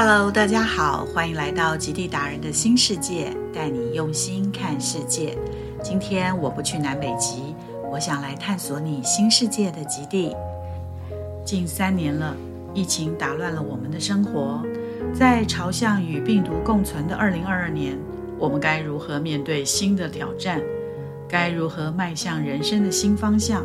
Hello，大家好，欢迎来到极地达人的新世界，带你用心看世界。今天我不去南北极，我想来探索你新世界的极地。近三年了，疫情打乱了我们的生活，在朝向与病毒共存的2022年，我们该如何面对新的挑战？该如何迈向人生的新方向？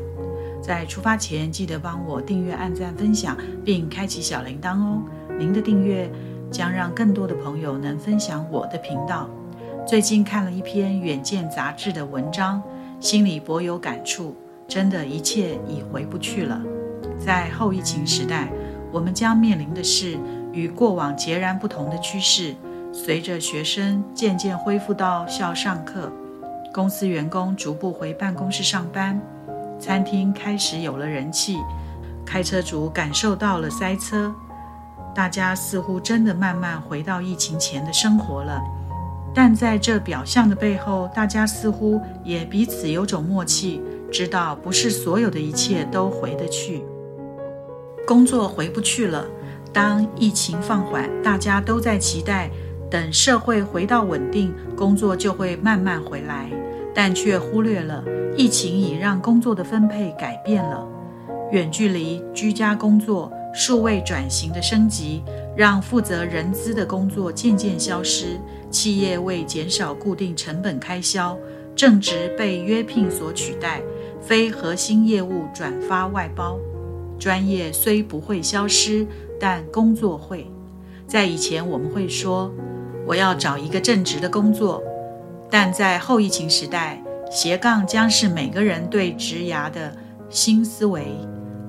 在出发前，记得帮我订阅、按赞、分享，并开启小铃铛哦。您的订阅将让更多的朋友能分享我的频道。最近看了一篇《远见》杂志的文章，心里颇有感触。真的，一切已回不去了。在后疫情时代，我们将面临的是与过往截然不同的趋势。随着学生渐渐恢复到校上课，公司员工逐步回办公室上班，餐厅开始有了人气，开车族感受到了塞车。大家似乎真的慢慢回到疫情前的生活了，但在这表象的背后，大家似乎也彼此有种默契，知道不是所有的一切都回得去。工作回不去了，当疫情放缓，大家都在期待，等社会回到稳定，工作就会慢慢回来，但却忽略了疫情已让工作的分配改变了，远距离居家工作。数位转型的升级，让负责人资的工作渐渐消失。企业为减少固定成本开销，正职被约聘所取代，非核心业务转发外包。专业虽不会消失，但工作会。在以前，我们会说我要找一个正职的工作，但在后疫情时代，斜杠将是每个人对职涯的新思维。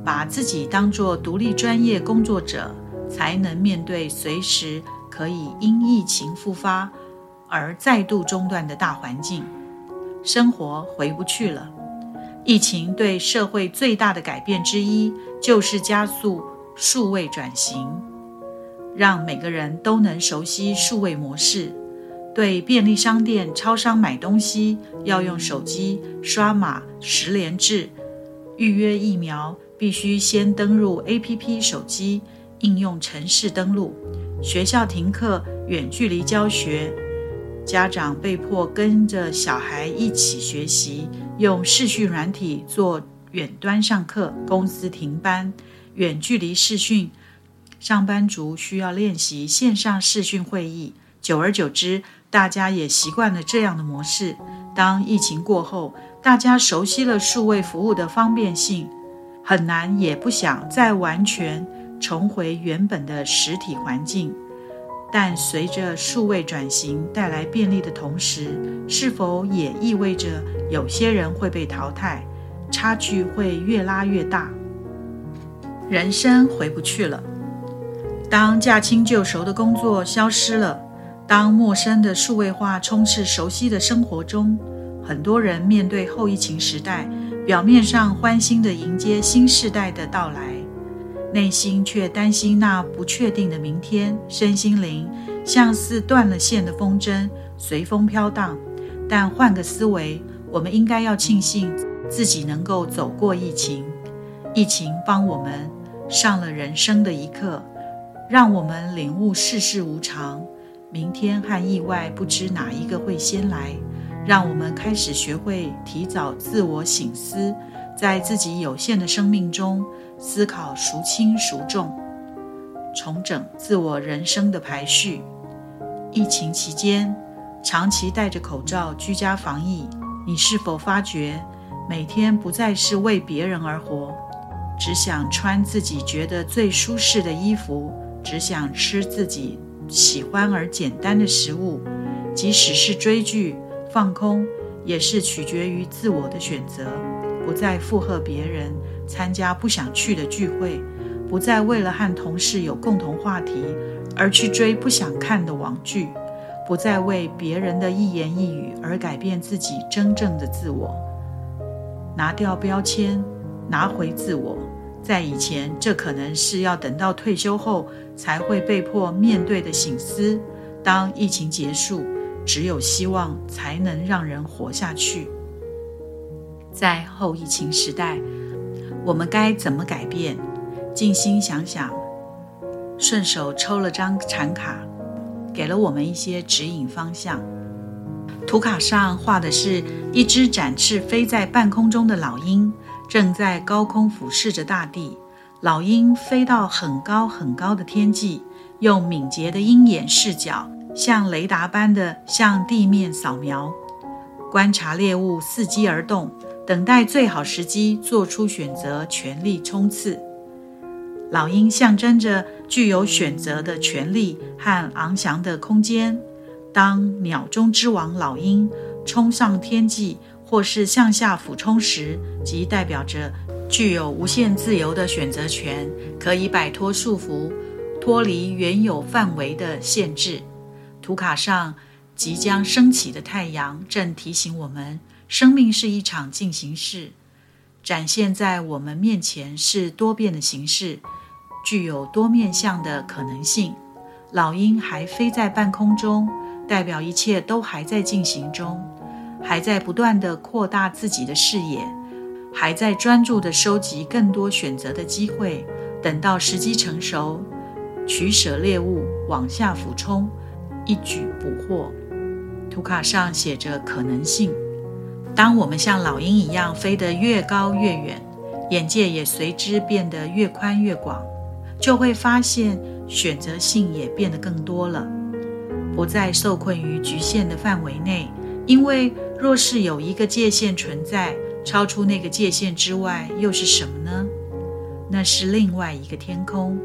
把自己当作独立专业工作者，才能面对随时可以因疫情复发而再度中断的大环境。生活回不去了。疫情对社会最大的改变之一，就是加速数位转型，让每个人都能熟悉数位模式。对便利商店、超商买东西，要用手机刷码十连制预约疫苗。必须先登入 APP 手机应用程式登录。学校停课，远距离教学，家长被迫跟着小孩一起学习，用视讯软体做远端上课。公司停班，远距离视讯，上班族需要练习线上视讯会议。久而久之，大家也习惯了这样的模式。当疫情过后，大家熟悉了数位服务的方便性。很难，也不想再完全重回原本的实体环境。但随着数位转型带来便利的同时，是否也意味着有些人会被淘汰，差距会越拉越大？人生回不去了。当驾轻就熟的工作消失了，当陌生的数位化充斥熟悉的生活中，很多人面对后疫情时代。表面上欢欣地迎接新时代的到来，内心却担心那不确定的明天。身心灵像似断了线的风筝，随风飘荡。但换个思维，我们应该要庆幸自己能够走过疫情。疫情帮我们上了人生的一课，让我们领悟世事无常，明天和意外不知哪一个会先来。让我们开始学会提早自我醒思，在自己有限的生命中思考孰轻孰重，重整自我人生的排序。疫情期间，长期戴着口罩居家防疫，你是否发觉每天不再是为别人而活，只想穿自己觉得最舒适的衣服，只想吃自己喜欢而简单的食物，即使是追剧。放空也是取决于自我的选择，不再附和别人，参加不想去的聚会，不再为了和同事有共同话题而去追不想看的网剧，不再为别人的一言一语而改变自己真正的自我。拿掉标签，拿回自我。在以前，这可能是要等到退休后才会被迫面对的醒思。当疫情结束。只有希望才能让人活下去。在后疫情时代，我们该怎么改变？静心想想，顺手抽了张禅卡，给了我们一些指引方向。图卡上画的是一只展翅飞在半空中的老鹰，正在高空俯视着大地。老鹰飞到很高很高的天际，用敏捷的鹰眼视角，像雷达般的向地面扫描，观察猎物，伺机而动，等待最好时机做出选择，全力冲刺。老鹰象征着具有选择的权利和昂翔的空间。当鸟中之王老鹰冲上天际，或是向下俯冲时，即代表着。具有无限自由的选择权，可以摆脱束缚，脱离原有范围的限制。图卡上即将升起的太阳正提醒我们：生命是一场进行式，展现在我们面前是多变的形式，具有多面向的可能性。老鹰还飞在半空中，代表一切都还在进行中，还在不断地扩大自己的视野。还在专注地收集更多选择的机会，等到时机成熟，取舍猎物，往下俯冲，一举捕获。图卡上写着可能性。当我们像老鹰一样飞得越高越远，眼界也随之变得越宽越广，就会发现选择性也变得更多了，不再受困于局限的范围内。因为若是有一个界限存在，超出那个界限之外又是什么呢？那是另外一个天空。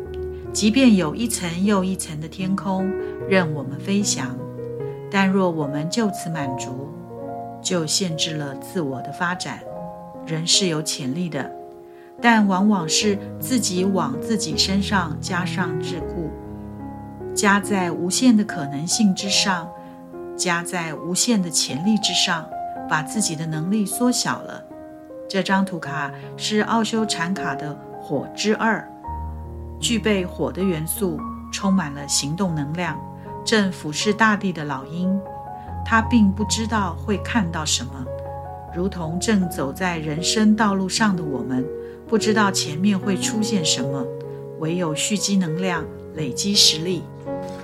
即便有一层又一层的天空任我们飞翔，但若我们就此满足，就限制了自我的发展。人是有潜力的，但往往是自己往自己身上加上桎梏，加在无限的可能性之上，加在无限的潜力之上，把自己的能力缩小了。这张图卡是奥修禅卡的火之二，具备火的元素，充满了行动能量，正俯视大地的老鹰。他并不知道会看到什么，如同正走在人生道路上的我们，不知道前面会出现什么，唯有蓄积能量，累积实力，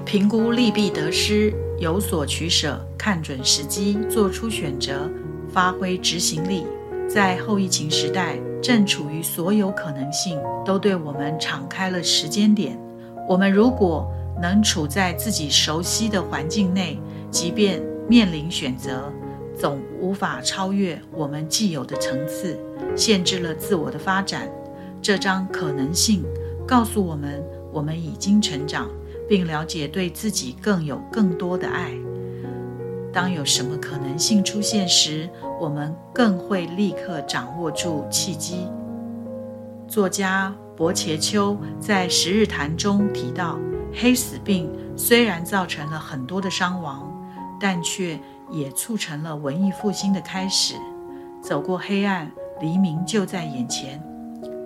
评估利弊得失，有所取舍，看准时机，做出选择，发挥执行力。在后疫情时代，正处于所有可能性都对我们敞开了时间点。我们如果能处在自己熟悉的环境内，即便面临选择，总无法超越我们既有的层次，限制了自我的发展。这张可能性告诉我们，我们已经成长，并了解对自己更有更多的爱。当有什么可能性出现时，我们更会立刻掌握住契机。作家伯切丘在《十日谈》中提到，黑死病虽然造成了很多的伤亡，但却也促成了文艺复兴的开始。走过黑暗，黎明就在眼前。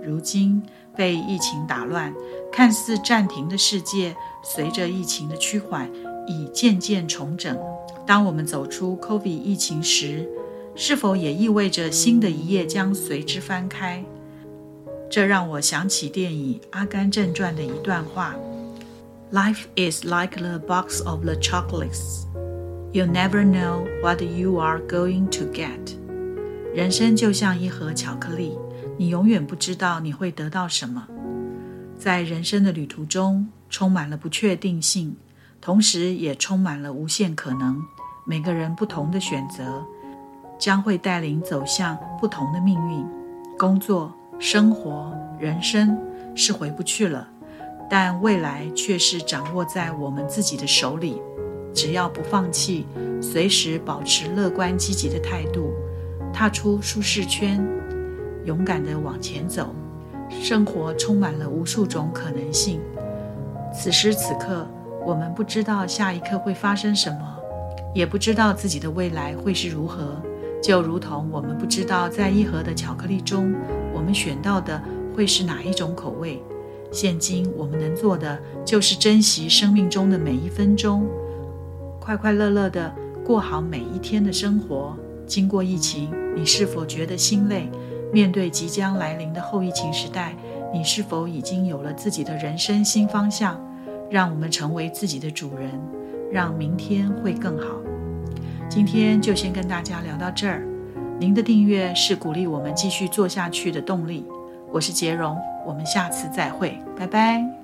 如今被疫情打乱，看似暂停的世界，随着疫情的趋缓，已渐渐重整。当我们走出 COVID 疫情时，是否也意味着新的一页将随之翻开？这让我想起电影《阿甘正传》的一段话：“Life is like the box of the chocolates. You never know what you are going to get.” 人生就像一盒巧克力，你永远不知道你会得到什么。在人生的旅途中，充满了不确定性，同时也充满了无限可能。每个人不同的选择，将会带领走向不同的命运。工作、生活、人生是回不去了，但未来却是掌握在我们自己的手里。只要不放弃，随时保持乐观积极的态度，踏出舒适圈，勇敢地往前走，生活充满了无数种可能性。此时此刻，我们不知道下一刻会发生什么。也不知道自己的未来会是如何，就如同我们不知道在一盒的巧克力中，我们选到的会是哪一种口味。现今我们能做的就是珍惜生命中的每一分钟，快快乐乐地过好每一天的生活。经过疫情，你是否觉得心累？面对即将来临的后疫情时代，你是否已经有了自己的人生新方向？让我们成为自己的主人，让明天会更好。今天就先跟大家聊到这儿。您的订阅是鼓励我们继续做下去的动力。我是杰荣，我们下次再会，拜拜。